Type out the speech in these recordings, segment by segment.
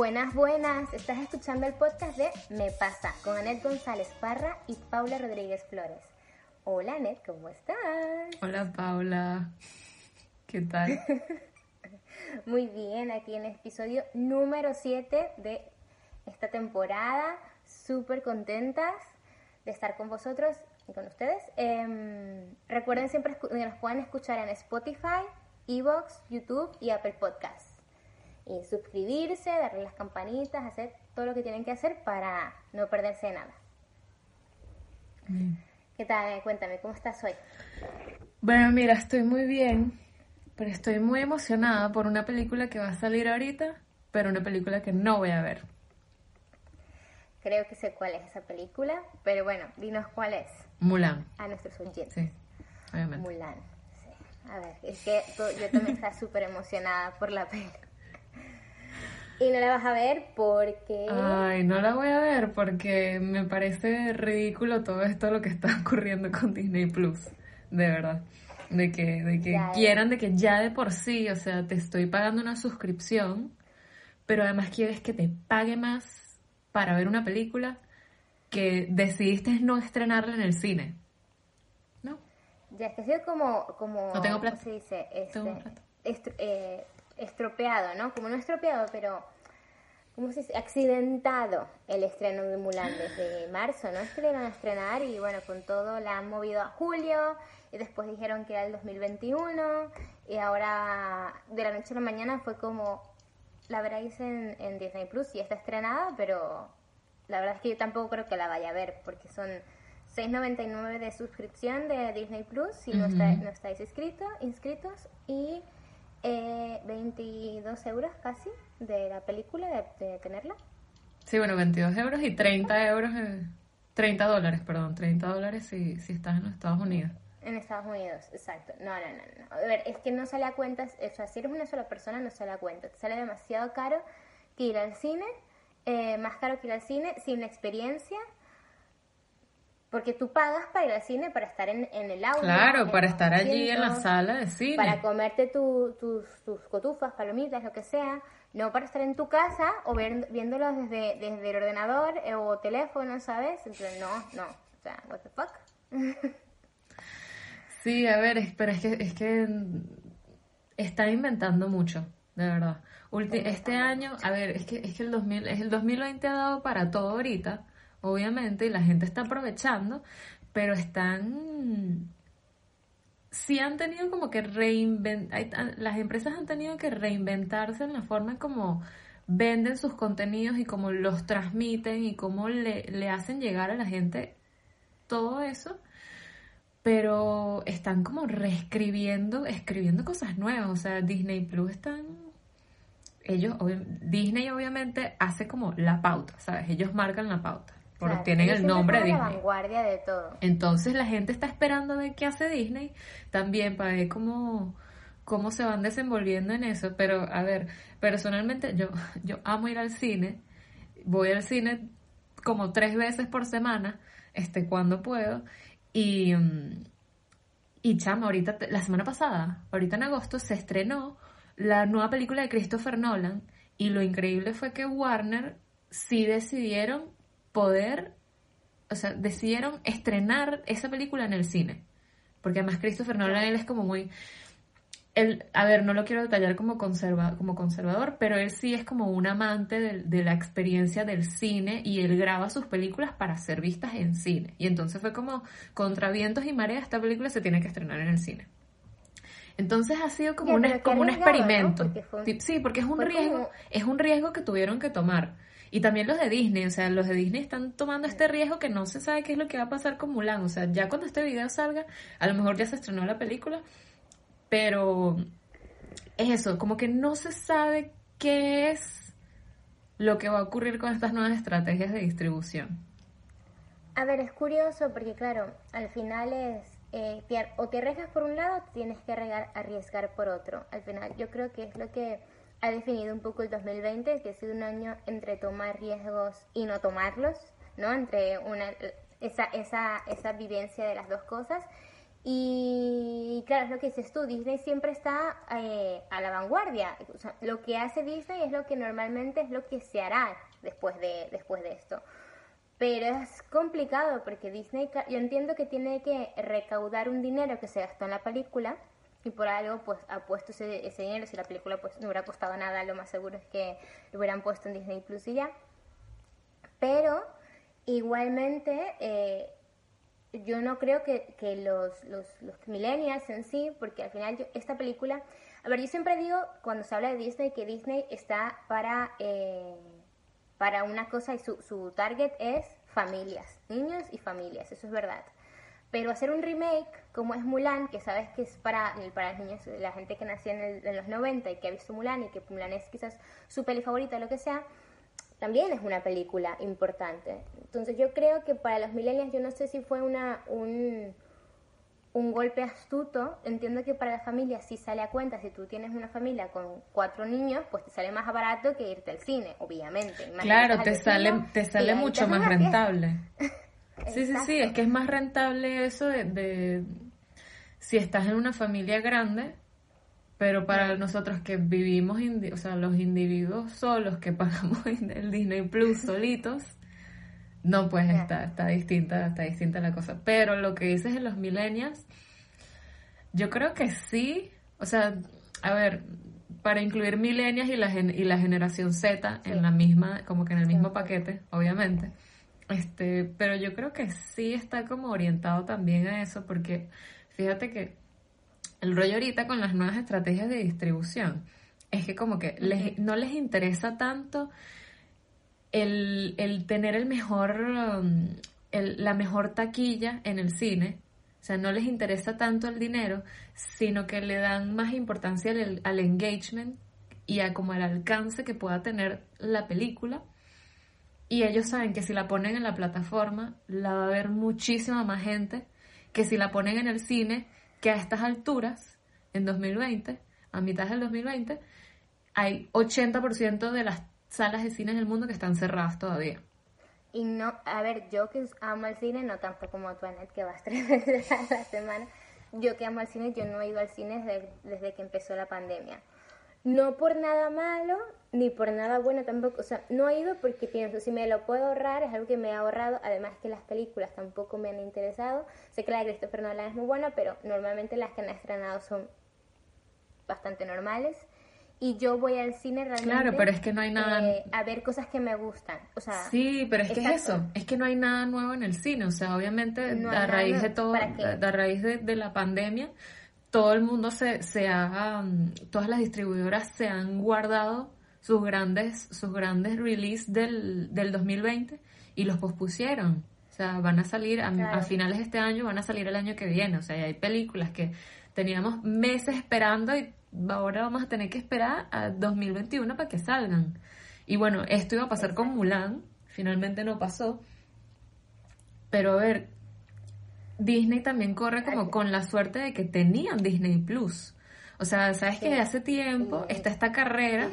Buenas, buenas. Estás escuchando el podcast de Me Pasa con Anet González Parra y Paula Rodríguez Flores. Hola Anet, ¿cómo estás? Hola Paula. ¿Qué tal? Muy bien, aquí en el episodio número 7 de esta temporada. Súper contentas de estar con vosotros y con ustedes. Em, recuerden siempre que nos pueden escuchar en Spotify, Evox, YouTube y Apple Podcasts y suscribirse, darle las campanitas, hacer todo lo que tienen que hacer para no perderse de nada. ¿Qué tal? Cuéntame, ¿cómo estás hoy? Bueno, mira, estoy muy bien, pero estoy muy emocionada por una película que va a salir ahorita, pero una película que no voy a ver. Creo que sé cuál es esa película, pero bueno, dinos cuál es. Mulan. A nuestros oyentes. Sí, obviamente. Mulan. Sí. A ver, es que yo también estoy súper emocionada por la película. Y no la vas a ver porque... Ay, no la voy a ver porque me parece ridículo todo esto lo que está ocurriendo con Disney Plus, de verdad. De que, de que quieran, de que ya de por sí, o sea, te estoy pagando una suscripción, pero además quieres que te pague más para ver una película que decidiste no estrenarla en el cine. ¿No? Ya, es que ha sido como... como no tengo plata. ¿Cómo se dice? Este, eh, estropeado, ¿no? Como no estropeado, pero ¿cómo se dice? accidentado el estreno de Mulan desde marzo, ¿no? Es que le iban a estrenar y bueno, con todo la han movido a julio y después dijeron que era el 2021 y ahora de la noche a la mañana fue como, la veréis en, en Disney Plus y está estrenada, pero la verdad es que yo tampoco creo que la vaya a ver porque son 6.99 de suscripción de Disney Plus si no, no estáis inscritos, inscritos y eh, 22 euros casi de la película, de, tenerla. Sí, bueno, 22 euros y 30 euros, 30 dólares, perdón, 30 dólares si, si estás en los Estados Unidos. En Estados Unidos, exacto. No, no, no, no. A ver, es que no sale a cuenta, o sea, si eres una sola persona no sale a cuenta. Te sale demasiado caro que ir al cine, eh, más caro que ir al cine, sin experiencia porque tú pagas para ir al cine, para estar en, el aula. Claro, para estar allí en la sala de cine. Para comerte tus, tus cotufas, palomitas, lo que sea. No para estar en tu casa o ver, viéndolo desde, desde el ordenador eh, o teléfono, ¿sabes? Entonces, no, no. O sea, what the fuck. sí, a ver, pero es que, es que está inventando mucho, de verdad. este año, a ver, es que, es que el, 2000, es el 2020 ha dado para todo ahorita obviamente, y la gente está aprovechando, pero están... Sí han tenido como que reinventar, las empresas han tenido que reinventarse en la forma en como venden sus contenidos y cómo los transmiten y cómo le, le hacen llegar a la gente todo eso pero están como reescribiendo, escribiendo cosas nuevas. O sea, Disney Plus están. Ellos, Disney obviamente hace como la pauta, ¿sabes? Ellos marcan la pauta porque tienen el nombre de Disney. La vanguardia de todo. Entonces la gente está esperando de qué hace Disney también para ver cómo, cómo se van desenvolviendo en eso. Pero a ver, personalmente yo, yo amo ir al cine. Voy al cine como tres veces por semana, este, cuando puedo. Y, mm, y chama, ahorita, la semana pasada, ahorita en agosto, se estrenó la nueva película de Christopher Nolan. Y lo increíble fue que Warner sí decidieron poder, o sea, decidieron estrenar esa película en el cine. Porque además Christopher Nolan él es como muy... Él, a ver, no lo quiero detallar como, conserva, como conservador, pero él sí es como un amante de, la experiencia del cine y él graba sus películas para ser vistas en cine. Y entonces fue como, contra vientos y mareas, esta película se tiene que estrenar en el cine. Entonces ha sido como, un, como un experimento. sí, porque es un riesgo, es un riesgo que tuvieron que tomar. Y también los de Disney, o sea, los de Disney están tomando este riesgo que no se sabe qué es lo que va a pasar con Mulan. O sea, ya cuando este video salga, a lo mejor ya se estrenó la película, pero es eso, como que no se sabe qué es lo que va a ocurrir con estas nuevas estrategias de distribución. A ver, es curioso porque claro, al final es, eh, o te arriesgas por un lado, tienes que arriesgar por otro. Al final yo creo que es lo que ha definido un poco el 2020, que ha sido un año entre tomar riesgos y no tomarlos, ¿no? Entre una, esa, esa, esa vivencia de las dos cosas. Y claro, es lo que dices tú, Disney siempre está eh, a la vanguardia. Lo que hace Disney es lo que normalmente es lo que se hará después de, después de esto. Pero es complicado porque Disney, yo entiendo que tiene que recaudar un dinero que se gastó en la película y por algo pues ha puesto ese, ese dinero. Si la película pues no hubiera costado nada, lo más seguro es que lo hubieran puesto en Disney Plus y ya. Pero igualmente... Eh, yo no creo que, que los, los, millennials en sí, porque al final esta película, a ver, yo siempre digo cuando se habla de Disney que Disney está para, eh, para una cosa y su, su target es familias, niños y familias, eso es verdad. Pero hacer un remake como es Mulan, que sabes que es para, para los niños, la gente que nació en, en los 90 y que ha visto Mulan y que Mulan es quizás su peli favorita o lo que sea, también es una película importante. Entonces yo creo que para los millennials, yo no sé si fue una, un, un golpe astuto, entiendo que para la familia sí sale a cuenta, si tú tienes una familia con cuatro niños, pues te sale más barato que irte al cine, obviamente. claro, te sale, te sale mucho más rentable. sí, sí, sí, es que es más rentable eso de, de si estás en una familia grande, pero para nosotros que vivimos, o sea, los individuos solos que pagamos el Disney Plus solitos, no, pues está, está distinta, está distinta la cosa. Pero lo que dices de los millennials, yo creo que sí, o sea, a ver, para incluir millennials y la, y la generación Z en la misma, como que en el mismo paquete, obviamente. Este, pero yo creo que sí está como orientado también a eso, porque fíjate que el rollo ahorita con las nuevas estrategias de distribución es que como que no les interesa tanto el, tener el mejor, um, la mejor taquilla en el cine, o sea, no les interesa tanto el dinero, sino que le dan más importancia al, al engagement y a como el alcance que pueda tener la película. Y ellos saben que si la ponen en la plataforma, la va a ver muchísima más gente que si la ponen en el cine, que a estas alturas, en 2020, a mitad del 2020, hay 80% de las salas de cine del mundo que están cerradas todavía. Y no, a ver, yo que amo el cine, no tanto como tú, que vas tres veces a la semana. Yo que amo el cine, yo no he ido al cine desde, desde que empezó la pandemia. No por nada malo, ni por nada bueno tampoco. O sea, no he ido porque pienso, si me lo puedo ahorrar, es algo que me ha ahorrado. Además que las películas tampoco me han interesado. Sé que la de Christopher Nolan es muy buena, pero normalmente las que han estrenado son bastante normales. Y yo voy al cine realmente claro, pero es que no hay nada... Eh, a ver cosas que me gustan. O sea, sí, pero es que es eso. Es que no hay nada nuevo en el cine. O sea, obviamente a raíz de todo, a raíz de, de la pandemia todo el mundo se, se ha, um, todas las distribuidoras se han guardado sus grandes, sus grandes releases del, del 2020 y los pospusieron. O sea, van a salir a, finales de este año, van a salir el año que viene. O sea, hay películas que teníamos meses esperando y ahora vamos a tener que esperar a 2021 para que salgan. Y bueno, esto iba a pasar con Mulan, finalmente no pasó. Pero a ver, Disney también corre como con la suerte de que tenían Disney Plus. O sea, sabes que de hace tiempo está esta carrera.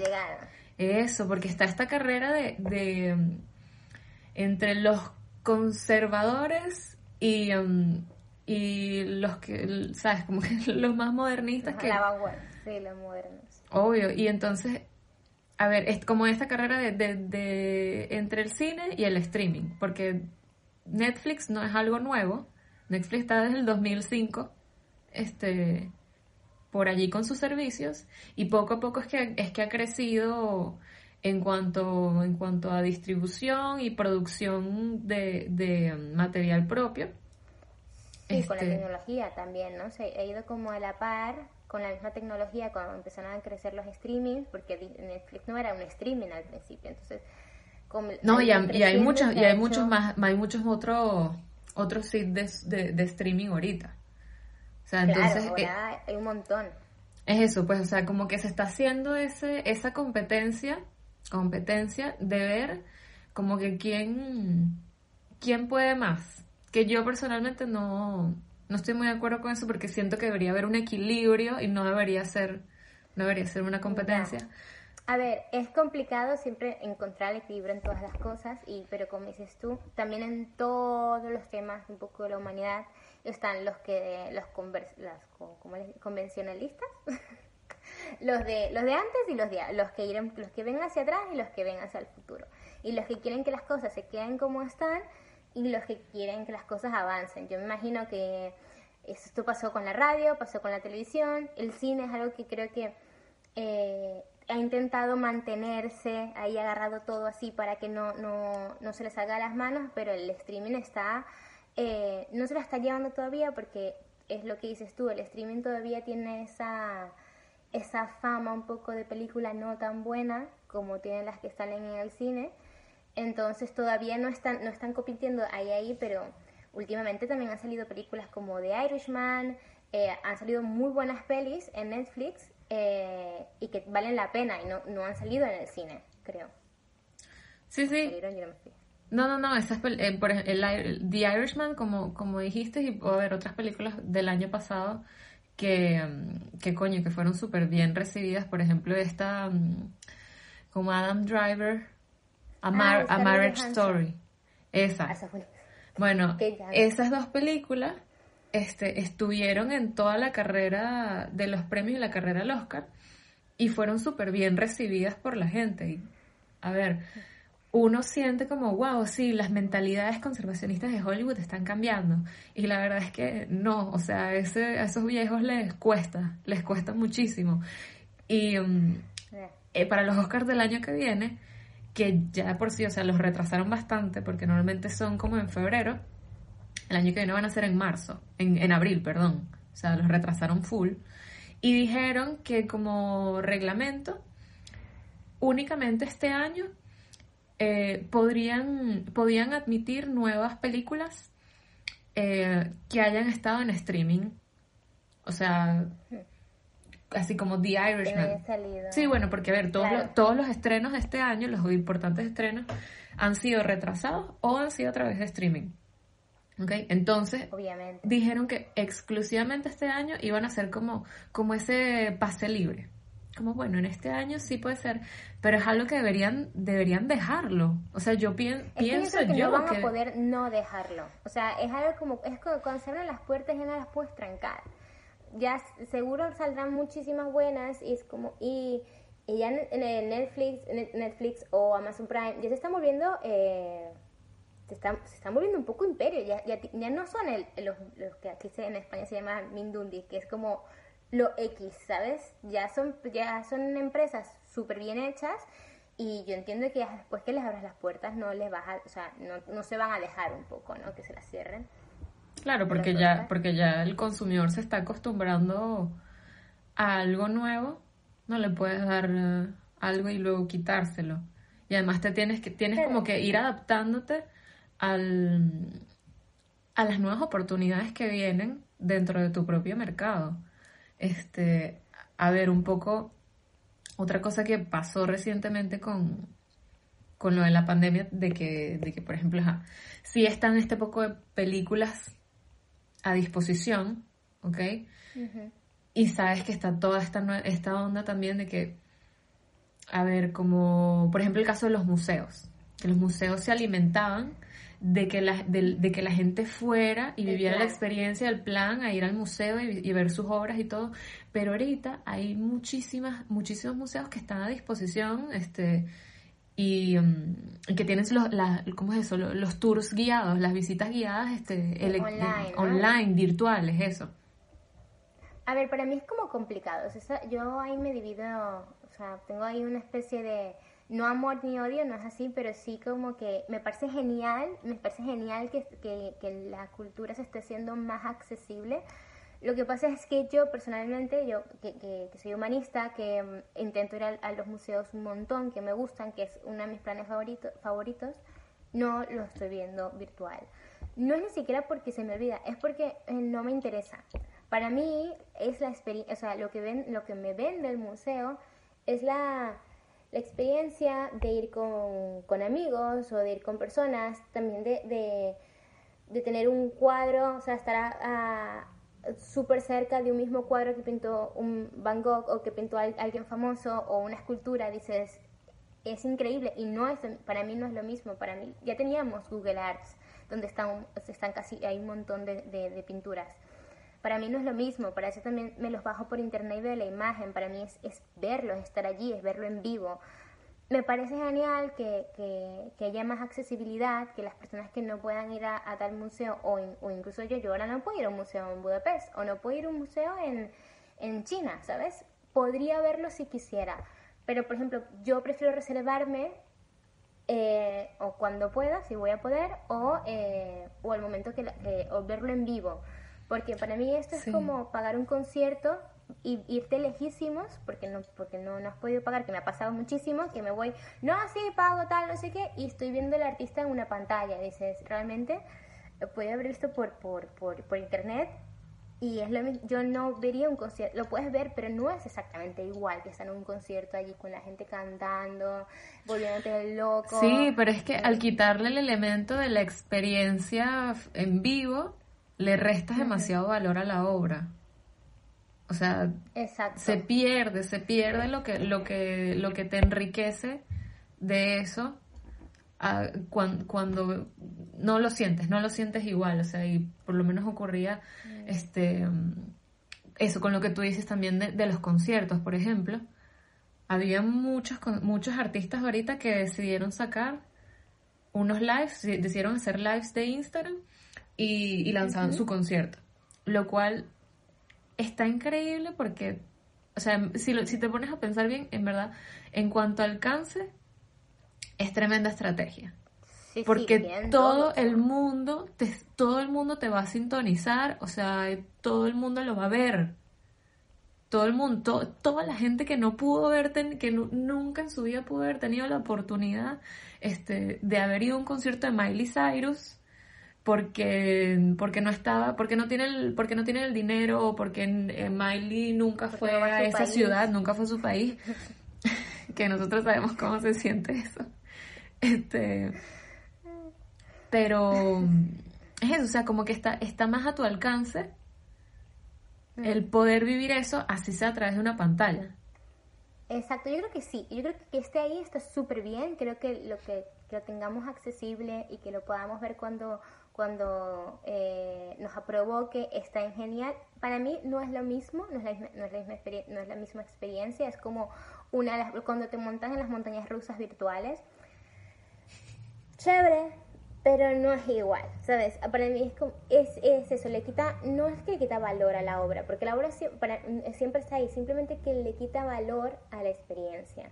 Eso, porque está esta carrera de, de entre los conservadores y, um, y los que, sabes, como que los más modernistas que... sí, los modernos. Obvio, y entonces, a ver, es como esta carrera de, de, de entre el cine y el streaming, porque Netflix no es algo nuevo, Netflix está desde el 2005 este, por allí con sus servicios y poco a poco es que, es que ha crecido en cuanto, en cuanto a distribución y producción de, material propio. Sí, con la este, tecnología también, ¿no? Se ha ido como a la par con la misma tecnología cuando empezaron a crecer los streamings, porque Netflix no era un streaming al principio, entonces... no, y, hay muchos, y hay muchos más, hay muchos otros otro sit de, de, streaming ahorita. O sea, entonces... Eh, hay un montón. Es eso, pues, o sea, como que se está haciendo ese, esa competencia, competencia de ver como que quién, quién puede más. Que yo personalmente no, no estoy muy de acuerdo con eso porque siento que debería haber un equilibrio y no debería ser, no debería ser una competencia. A ver, es complicado siempre encontrar el equilibrio en todas las cosas, y, pero como dices tú, también en todos los temas un poco de la humanidad, están los que los, las, convencionalistas, los de los de antes y los de los que irán, los que ven hacia atrás y los que ven hacia el futuro. Y los que quieren que las cosas se queden como están y los que quieren que las cosas avancen. Yo me imagino que esto pasó con la radio, pasó con la televisión, el cine es algo que creo que eh, ha intentado mantenerse ahí agarrado todo así para que no, no, no se le salga las manos, pero el streaming está, eh, no se la está llevando todavía porque es lo que dices tú, el streaming todavía tiene esa, esa fama un poco de película no tan buena como tienen las que salen en el cine, entonces todavía no están, no están compitiendo ahí ahí, pero últimamente también han salido películas como The Irishman, eh, han salido muy buenas pelis en Netflix eh, y que valen la pena y no, no han salido en el cine, creo. Sí, sí. No, no, no, esas eh, por el, The Irishman, como, como dijiste, y puedo ver otras películas del año pasado que, mm, que coño, que fueron súper bien recibidas. Por ejemplo, esta, mm, como Adam Driver, A, ah, Marriage Story. Esa. Ah, bueno, esas dos películas este, estuvieron en toda la carrera de los premios y la carrera del Oscar y fueron súper bien recibidas por la gente. Y, a ver, uno siente como, wow, sí, las mentalidades conservacionistas de Hollywood están cambiando. Y la verdad es que no, o sea, ese, a esos viejos les cuesta, les cuesta muchísimo. Y um, eh, para los Oscars del año que viene, que ya por sí, o sea, los retrasaron bastante porque normalmente son como en febrero, el año que viene van a ser en marzo, en, en abril, perdón. O sea, los retrasaron full. Y dijeron que como reglamento, únicamente este año eh, podrían, podían admitir nuevas películas eh, que hayan estado en streaming. O sea, así como The Irishman. Sí, bueno, porque a ver, todos, los, todos los estrenos de este año, los importantes estrenos, han sido retrasados o han sido a través de streaming. Okay, entonces dijeron que exclusivamente este año iban a ser como, como ese pase libre. Como bueno, en este año sí puede ser, pero es algo que deberían, deberían dejarlo. O sea, yo pienso yo, que no van a poder no dejarlo. O sea, es algo como, es como cuando se abren las puertas y no las puedes trancar. Ya seguro saldrán muchísimas buenas y es como, y, y ya en, Netflix, Netflix o Amazon Prime, ya se están volviendo eh, se están, se están volviendo un poco imperio, ya, ya, ya no son el, los, los, que aquí en España se llaman Mindundi, que es como lo X, ¿sabes? Ya son, ya son empresas súper bien hechas y yo entiendo que después que les abras las puertas no les vas a, o sea, no, no se van a dejar un poco, ¿no? Que se las cierren. Claro, porque ya, porque ya el consumidor se está acostumbrando a algo nuevo, no le puedes dar eh, algo y luego quitárselo. Y además te tienes que, tienes como que ir adaptándote al, a las nuevas oportunidades que vienen dentro de tu propio mercado. Este, a ver, un poco, otra cosa que pasó recientemente con, con lo de la pandemia, de que, de que por ejemplo, si están este poco de películas a disposición, ¿ok? Y sabes que está toda esta, esta onda también de que, a ver, como por ejemplo el caso de los museos, que los museos se alimentaban de que la, de, que la gente fuera y viviera la experiencia del plan, a ir al museo y, ver sus obras y todo. Pero ahorita hay muchísimas, muchísimos museos que están a disposición, este, y, um, que tienen los, la, ¿cómo es eso? Los, tours guiados, las visitas guiadas, este, online, online, virtuales, eso. A ver, para mí es como complicado. yo ahí me divido, o sea, tengo ahí una especie de no amor ni odio, no es así, pero sí como que me parece genial, me parece genial que, que, la cultura se esté haciendo más accesible. Lo que pasa es que yo personalmente, yo que, soy humanista, que mm, intento ir a, los museos un montón, que me gustan, que es uno de mis planes favoritos, favoritos, no lo estoy viendo virtual. No es ni siquiera porque se me olvida, es porque eh, no me interesa. Para mí es la experiencia, o sea, lo que, ven, lo que me vende el museo es la la experiencia de ir con, con, amigos o de ir con personas, también de, de, tener un cuadro, o sea, estar súper cerca de un mismo cuadro que pintó un Van Gogh o que pintó alguien famoso o una escultura, dices, es increíble y no es, para mí no es lo mismo, para mí ya teníamos Google Arts, donde están, están casi, hay un montón de, de, pinturas. Para mí no es lo mismo, para eso también me los bajo por internet y veo la imagen, para mí es, es verlo, es estar allí, es verlo en vivo. Me parece genial que, que, haya más accesibilidad, que las personas que no puedan ir a, tal museo, o, o, incluso yo, yo ahora no puedo ir a un museo en Budapest, o no puedo ir a un museo en, en China, ¿sabes? Podría verlo si quisiera, pero por ejemplo, yo prefiero reservarme eh, o cuando pueda, si voy a poder, o, eh, o al momento que, o verlo en vivo. Porque para mí esto es como pagar un concierto y irte lejísimos, porque no porque no, no has podido pagar, que me ha pasado muchísimo, que me voy, no, sí, pago tal, no sé qué, y estoy viendo al artista en una pantalla. Dices, realmente, puede haber visto por, por, por, por internet y es lo yo no vería un concierto, lo puedes ver, pero no es exactamente igual que estar en un concierto allí con la gente cantando, volviéndote loco. Sí, pero es que al quitarle el elemento de la experiencia en vivo, le restas demasiado valor a la obra. O sea, se pierde, se pierde lo que, lo que, lo que te enriquece de eso cuando, no lo sientes, no lo sientes igual, o sea, y por lo menos ocurría mm. este eso con lo que tú dices también de, los conciertos, por ejemplo. Había muchos, muchos artistas ahorita que decidieron sacar unos lives, decidieron hacer lives de Instagram y, lanzaban su concierto. Lo cual está increíble porque, o sea, si, si te pones a pensar bien, en verdad, en cuanto a alcance, es tremenda estrategia. porque todo el mundo, te, todo el mundo te va a sintonizar, o sea, todo el mundo lo va a ver. Todo el mundo, toda la gente que no pudo ver, que nunca en su vida pudo haber tenido la oportunidad este, de haber ido a un concierto de Miley Cyrus, porque porque no estaba porque no tiene el porque no tiene el dinero o porque eh, Miley nunca fue a esa ciudad nunca fue a su país. Que nosotros sabemos cómo se siente eso. Este, pero es eso, o sea, como que está, está más a tu alcance el poder vivir eso, así sea a través de una pantalla. Exacto, yo creo que sí, yo creo que esté ahí está súper bien, creo que lo que, lo tengamos accesible y que lo podamos ver cuando, cuando eh, nos provoque está en genial. Para mí no es lo mismo, no es la, no es la, misma, no es la misma experiencia, es como una cuando te montas en las montañas rusas virtuales, chévere, pero no es igual, ¿sabes? Para mí es, como, es, es, eso, le quita, no es que le quita valor a la obra, porque la obra siempre está ahí, simplemente que le quita valor a la experiencia.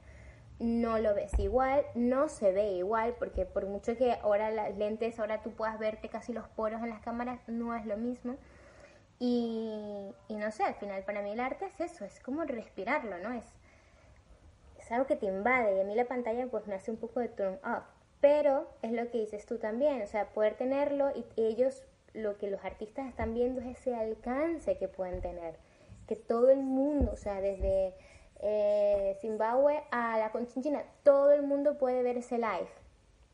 No lo ves igual, no se ve igual, porque por mucho que ahora las lentes, ahora tú puedas verte casi los poros en las cámaras, no es lo mismo. Y, no sé, al final para mí el arte es eso, es como respirarlo, ¿no? Es, es algo que te invade y a mí la pantalla pues me hace un poco de turn off pero es lo que dices tú también, o sea, poder tenerlo y ellos, lo que los artistas están viendo es ese alcance que pueden tener, que todo el mundo, o sea, desde eh, Zimbabue a la Conchinchina, todo el mundo puede ver ese live,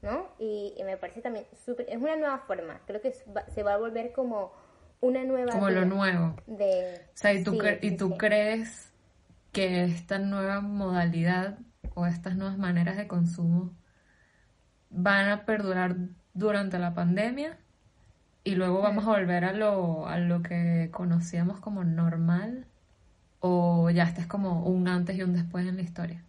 ¿no? Y, me parece también súper, es una nueva forma, creo que se va a volver como una nueva... Como lo nuevo. De, o sea, ¿y tú, y tú crees que esta nueva modalidad o estas nuevas maneras de consumo van a perdurar durante la pandemia y luego vamos a volver a lo, a lo que conocíamos como normal o ya este es como un antes y un después en la historia?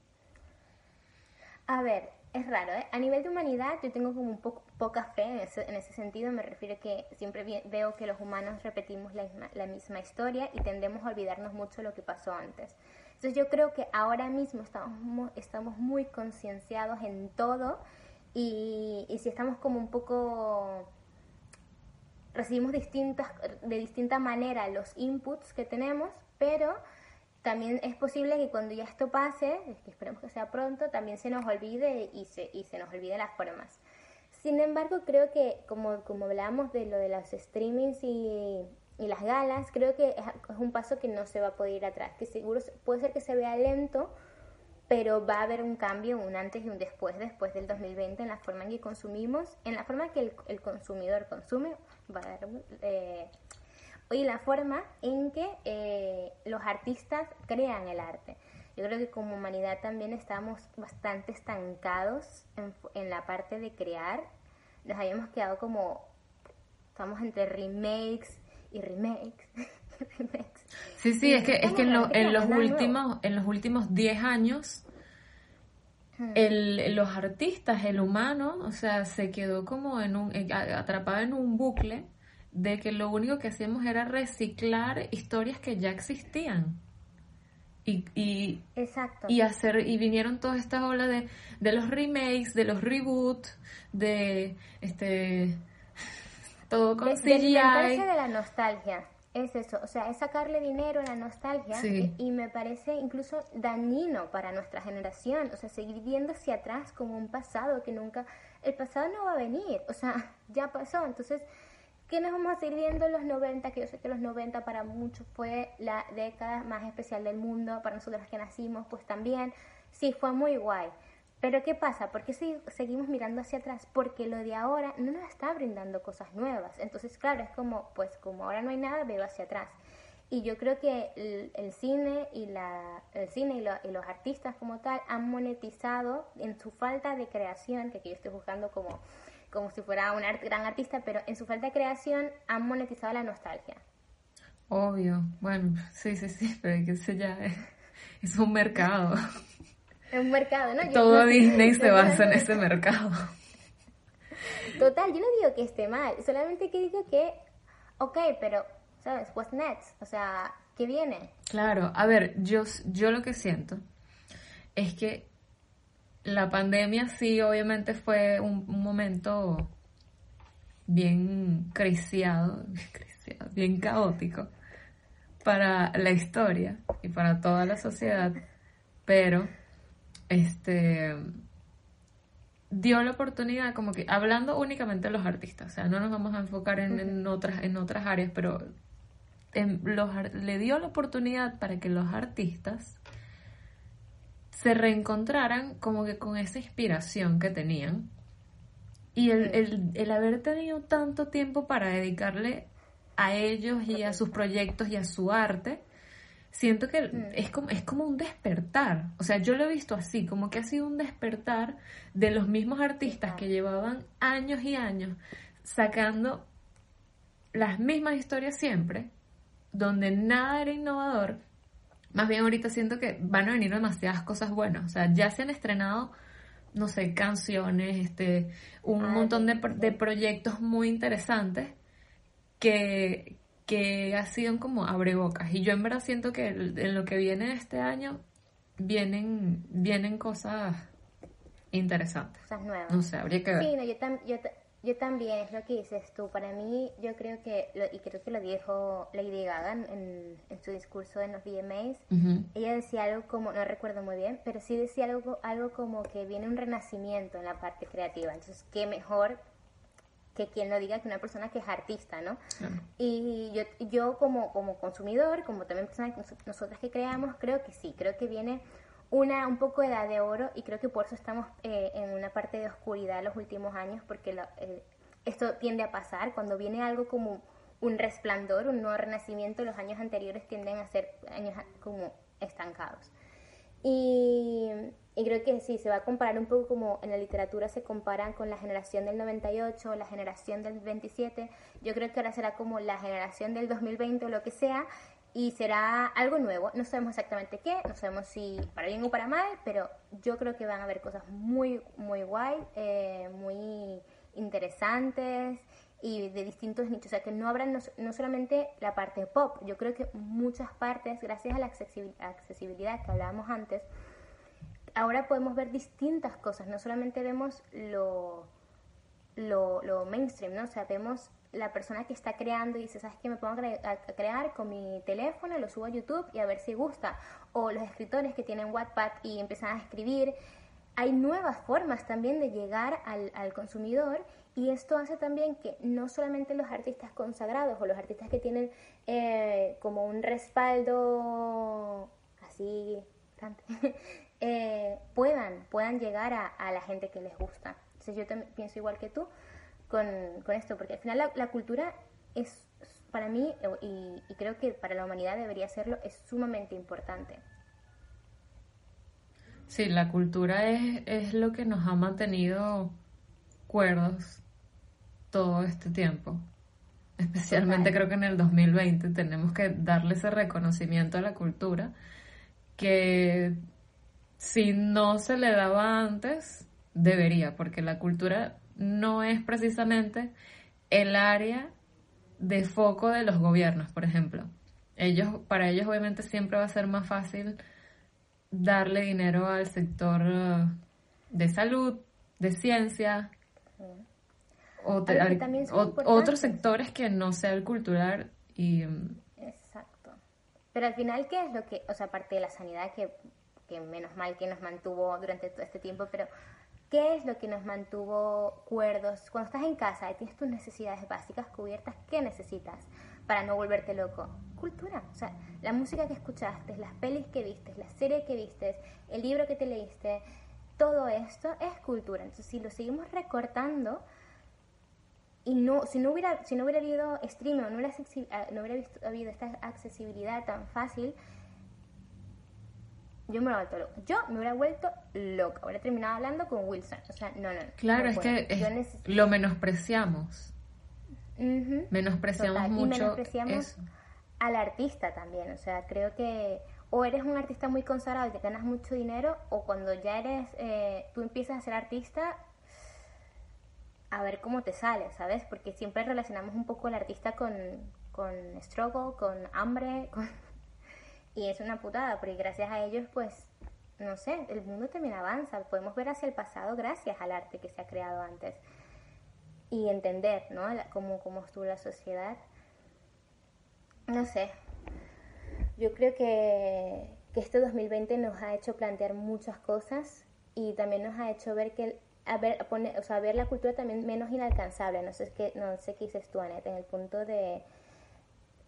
A ver, es raro, ¿eh? A nivel de humanidad yo tengo como un poco poca fe en ese, en ese sentido, me refiero a que siempre veo que los humanos repetimos la misma, la misma historia y tendemos a olvidarnos mucho de lo que pasó antes. Entonces yo creo que ahora mismo estamos, estamos muy concienciados en todo y, si estamos como un poco recibimos distintas de distinta manera los inputs que tenemos, pero también es posible que cuando ya esto pase, esperemos que sea pronto, también se nos olvide y se, y se nos olvide las formas. Sin embargo, creo que como, como hablamos de lo de los streamings y, y las galas, creo que es, un paso que no se va a poder ir atrás, que seguro puede ser que se vea lento, pero va a haber un cambio, un antes y un después, después del 2020, en la forma en que consumimos, en la forma en que el, consumidor consume, va a haber, eh, y la forma en que eh, los artistas crean el arte. Yo creo que como humanidad también estamos bastante estancados en, en la parte de crear, nos habíamos quedado como estamos entre remakes y remakes. remakes. Sí, sí, es que, es que en, en los últimos, en los últimos 10 años el, los artistas, el humano, o sea, se quedó como en un, atrapado en un bucle de que lo único que hacíamos era reciclar historias que ya existían. Y, y, Exacto. y hacer y vinieron todas estas olas de, de los remakes, de los reboots, de este todo con de, CGI. De, de la nostalgia es eso, o sea, es sacarle dinero a la nostalgia y, me parece incluso dañino para nuestra generación, o sea, seguir viendo hacia atrás como un pasado que nunca, el pasado no va a venir, o sea, ya pasó, entonces, ¿qué nos vamos a seguir viendo en los 90? Que yo sé que los 90 para muchos fue la década más especial del mundo, para nosotros que nacimos, pues también, sí, fue muy guay. Pero ¿qué pasa? ¿Por qué seguimos mirando hacia atrás? Porque lo de ahora no nos está brindando cosas nuevas. Entonces, claro, es como, pues como ahora no hay nada, veo hacia atrás. Y yo creo que el, cine y la, el cine y, los artistas como tal han monetizado en su falta de creación, que aquí yo estoy buscando como, como si fuera un gran artista, pero en su falta de creación han monetizado la nostalgia. Obvio, bueno, sí, sí, sí, pero que eso ya es un mercado. Es un mercado, ¿no? Todo Disney se basa en ese mercado. Total, yo no digo que esté mal, solamente que digo que, ok, pero, ¿sabes? What's next? O sea, ¿qué viene? Claro, a ver, yo, yo lo que siento es que la pandemia sí, obviamente fue un, momento bien creciado, bien caótico para la historia y para toda la sociedad, pero este dio la oportunidad como que hablando únicamente de los artistas, o sea, no nos vamos a enfocar en, otras en otras áreas, pero los, le dio la oportunidad para que los artistas se reencontraran como que con esa inspiración que tenían y el, el, el haber tenido tanto tiempo para dedicarle a ellos y a sus proyectos y a su arte, siento que mm. es, como, es como un despertar. O sea, yo lo he visto así, como que ha sido un despertar de los mismos artistas que llevaban años y años sacando las mismas historias siempre, donde nada era innovador. Más bien ahorita siento que van a venir demasiadas cosas buenas. O sea, ya se han estrenado, no sé, canciones, este, un montón de, de proyectos muy interesantes que, que ha sido como abrebocas. Y yo en verdad siento que en lo que viene este año vienen, vienen cosas interesantes. Cosas nuevas. No sé, habría que ver. Sí, no, yo, yo, yo, también, es lo que dices tú. Para mí, yo creo que, y creo que lo dijo Lady Gaga en, en su discurso en los VMAs, ella decía algo como, no recuerdo muy bien, pero sí decía algo, algo como que viene un renacimiento en la parte creativa. Entonces, qué mejor que quien lo diga que una persona que es artista, ¿no? Y yo, yo como, como consumidor, como también personas nosotras que creamos, creo que sí, creo que viene una un poco de edad de oro y creo que por eso estamos eh, en una parte de oscuridad los últimos años, porque esto tiende a pasar, cuando viene algo como un resplandor, un nuevo renacimiento, los años anteriores tienden a ser años como estancados. Y, y, creo que sí, se va a comparar un poco como en la literatura se comparan con la generación del 98, la generación del 27. Yo creo que ahora será como la generación del 2020 o lo que sea, y será algo nuevo. No sabemos exactamente qué, no sabemos si para bien o para mal, pero yo creo que van a haber cosas muy, muy guay, eh, muy interesantes y de distintos nichos. O sea, que no habrá no, solamente la parte pop, yo creo que muchas partes, gracias a la accesibilidad que hablábamos antes, ahora podemos ver distintas cosas. No solamente vemos lo, lo, lo mainstream, ¿no? O sea, vemos la persona que está creando y dice, ¿sabes qué? Me pongo a, crear con mi teléfono, lo subo a YouTube y a ver si gusta. O los escritores que tienen Wattpad y empiezan a escribir. Hay nuevas formas también de llegar al, consumidor y esto hace también que no solamente los artistas consagrados o los artistas que tienen eh, como un respaldo así eh, puedan, puedan llegar a, la gente que les gusta. Entonces yo pienso igual que tú con, esto, porque al final la, cultura es para mí, y, y, creo que para la humanidad debería serlo, es sumamente importante. Sí, la cultura es, es lo que nos ha mantenido cuerdos todo este tiempo. especialmente creo que en el 2020 tenemos que darle ese reconocimiento a la cultura que si no se le daba antes, debería, porque la cultura no es precisamente el área de foco de los gobiernos, por ejemplo. Ellos, para ellos obviamente siempre va a ser más fácil darle dinero al sector eh, de salud, de ciencia, o, otros sectores que no sea el cultural y... Mm, Exacto. Pero al final, ¿qué es lo que, o sea, aparte de la sanidad, que, que menos mal que nos mantuvo durante todo este tiempo, pero ¿qué es lo que nos mantuvo cuerdos? Cuando estás en casa y tienes tus necesidades básicas cubiertas, ¿qué necesitas para no volverte loco? Cultura. O sea, la música que escuchaste, las pelis que viste, la serie que viste, el libro que te leíste, todo esto es cultura. Entonces, si lo seguimos recortando, y no, si no hubiera, si no hubiera habido streaming, no hubiera, ah, no hubiera habido esta accesibilidad tan fácil, yo me hubiera vuelto loca. Yo me hubiera vuelto loca. Hubiera terminado hablando con Wilson. O sea, no, no. Claro, es que lo menospreciamos. Menospreciamos mucho. Y menospreciamos al artista también. O sea, creo que o eres un artista muy consagrado y te ganas mucho dinero, o cuando ya eres, eh, tú empiezas a ser artista, a ver cómo te sale, ¿sabes? Porque siempre relacionamos un poco al artista con, con struggle, con hambre, y es una putada, porque gracias a ellos, pues, no sé, el mundo también avanza, podemos ver hacia el pasado gracias al arte que se ha creado antes y entender, ¿no? cómo, cómo estuvo la sociedad. No sé, yo creo que, que este 2020 nos ha hecho plantear muchas cosas y también nos ha hecho ver que a ver, a poner, o sea, ver la cultura también menos inalcanzable. No sé qué, no sé qué dices tú, Anet, en el punto de...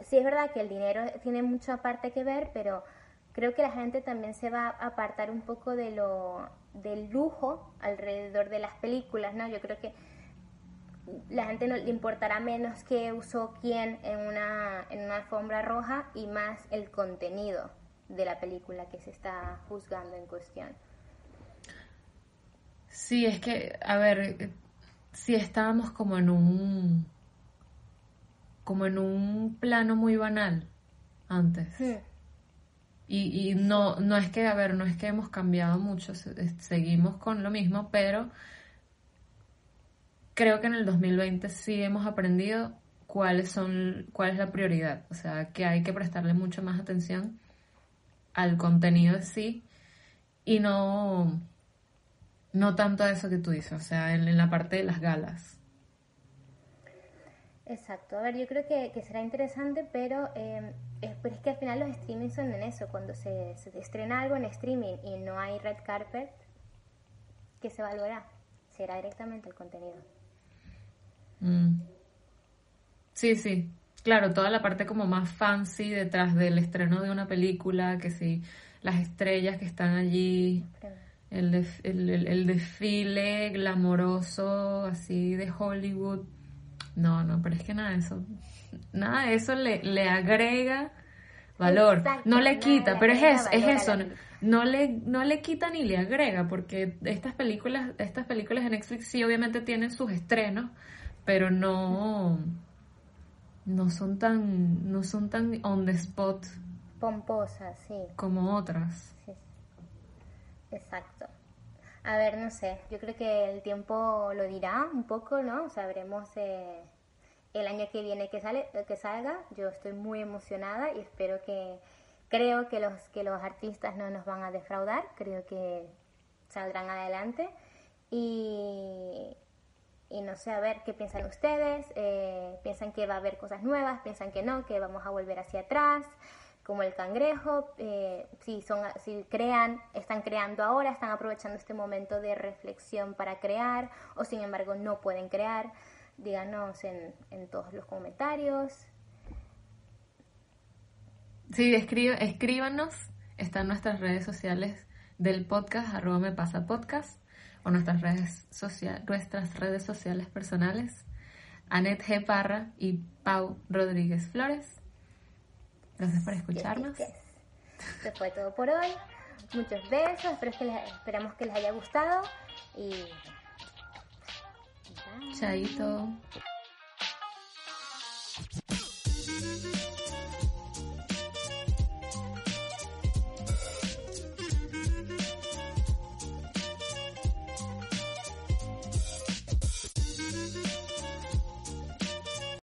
Sí es verdad que el dinero tiene mucha parte que ver, pero creo que la gente también se va a apartar un poco de lo del lujo alrededor de las películas, ¿no? Yo creo que la gente no le importará menos qué usó quién en una, en una alfombra roja y más el contenido de la película que se está juzgando en cuestión. Sí, es que, a ver, si estábamos como en un como en un plano muy banal antes. Y, y no, no es que, a ver, no es que hemos cambiado mucho, seguimos con lo mismo, pero creo que en el 2020 sí hemos aprendido cuáles son, cuál es la prioridad. O sea, que hay que prestarle mucho más atención al contenido en sí y no no tanto a eso que tú dices, o sea, en, la parte de las galas. Exacto, a ver, yo creo que, será interesante, pero, eh, es, pero es que al final los streaming son en eso, cuando se, estrena algo en streaming y no hay red carpet, ¿qué se valora? Será directamente el contenido. Mm. Sí, sí, claro, toda la parte como más fancy detrás del estreno de una película, que sí, las estrellas que están allí el, el, desfile glamoroso así de Hollywood. No, no, pero es que nada de eso, nada de eso le, le agrega valor, no le quita, pero es eso, es eso, no, le, no le quita ni le agrega, porque estas películas, estas películas de Netflix sí obviamente tienen sus estrenos, pero no, no son tan, no son tan on the spot pomposas, sí. Como otras. Exacto. A ver, no sé, yo creo que el tiempo lo dirá un poco, ¿no? Sabremos eh, el año que viene que, sale, que salga. Yo estoy muy emocionada y espero que, creo que los, que los artistas no nos van a defraudar, creo que saldrán adelante. Y, y no sé, a ver qué piensan ustedes. Eh, ¿Piensan que va a haber cosas nuevas? ¿Piensan que no? ¿Que vamos a volver hacia atrás? Como el cangrejo, eh, si, son, si crean, están creando ahora, están aprovechando este momento de reflexión para crear, o sin embargo no pueden crear, díganos en, en todos los comentarios. Sí, escríbanos, están nuestras redes sociales del podcast, arroba me pasa podcast, o nuestras redes, social, nuestras redes sociales personales, Anet G. Parra y Pau Rodríguez Flores. Gracias por escucharnos. Esto fue todo por hoy. Muchos besos. Espero que les, esperamos que les haya gustado. Y. Chaito.